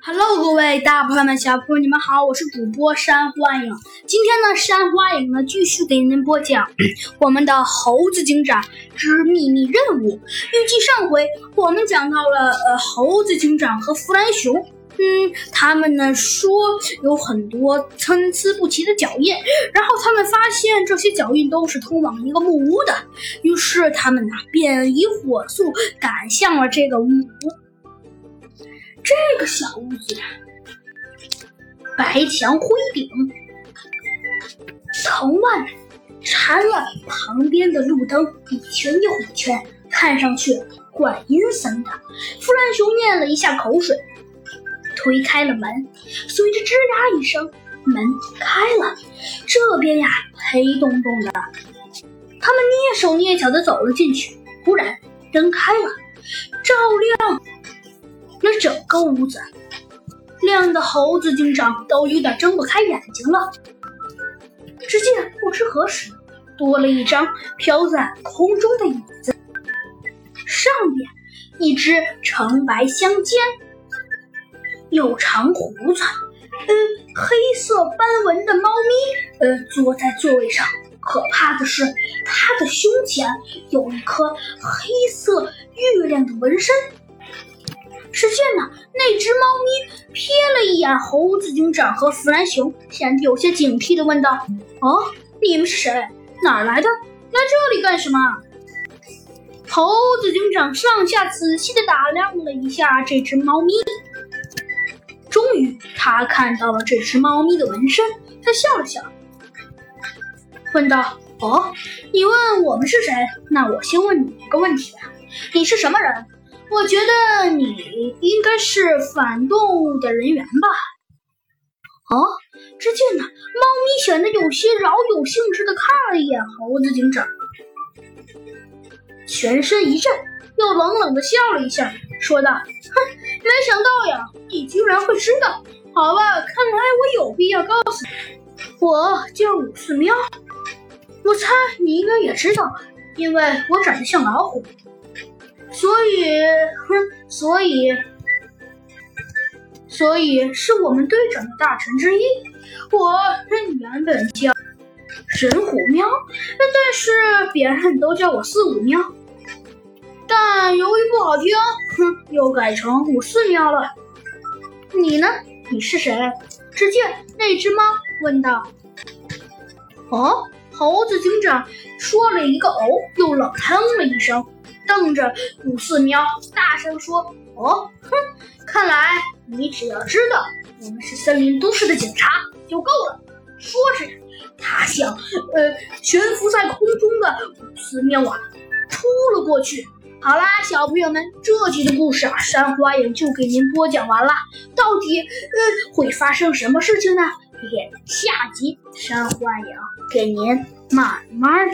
Hello，各位大朋友们、小朋友们，你们好，我是主播山花影。今天呢，山花影呢继续给您播讲 我们的《猴子警长之秘密任务》。预计上回我们讲到了呃，猴子警长和弗兰熊，嗯，他们呢说有很多参差不齐的脚印，然后他们发现这些脚印都是通往一个木屋的，于是他们呢便以火速赶向了这个木屋。这个小屋子，白墙灰顶，藤蔓缠了旁边的路灯，一圈又一圈，看上去怪阴森的。弗兰熊咽了一下口水，推开了门，随着吱呀一声，门开了。这边呀，黑洞洞的，他们蹑手蹑脚的走了进去。忽然，灯开了，照亮。那整个屋子亮的，猴子警长都有点睁不开眼睛了。只见不知何时多了一张飘在空中的椅子，上面一只橙白相间、有长胡子、嗯黑色斑纹的猫咪，呃坐在座位上。可怕的是，它的胸前有一颗黑色月亮的纹身。只见呢，那只猫咪瞥了一眼猴子警长和弗兰熊，显得有些警惕的问道：“哦，你们是谁？哪儿来的？来这里干什么？”猴子警长上下仔细的打量了一下这只猫咪，终于他看到了这只猫咪的纹身，他笑了笑，问道：“哦，你问我们是谁？那我先问你一个问题吧，你是什么人？”我觉得你应该是反动物的人员吧？哦，只见呢，猫咪显得有些饶有兴致的看了一眼猴子警长，全身一震，又冷冷的笑了一下，说道：“哼，没想到呀，你居然会知道。好吧，看来我有必要告诉你，我叫五四喵。我猜你应该也知道，因为我长得像老虎。”所以，哼，所以，所以是我们队长的大臣之一。我原本叫神虎喵，但是别人都叫我四五喵。但由于不好听，哼，又改成五四喵了。你呢？你是谁？只见那只猫问道。哦，猴子警长说了一个“哦”，又冷哼了一声。瞪着五四喵，大声说：“哦，哼，看来你只要知道我们是森林都市的警察就够了。”说着，他向呃悬浮在空中的五四喵啊扑了过去。好啦，小朋友们，这集的故事啊，山花影就给您播讲完了。到底呃会发生什么事情呢？嘿嘿下集山花影给您慢慢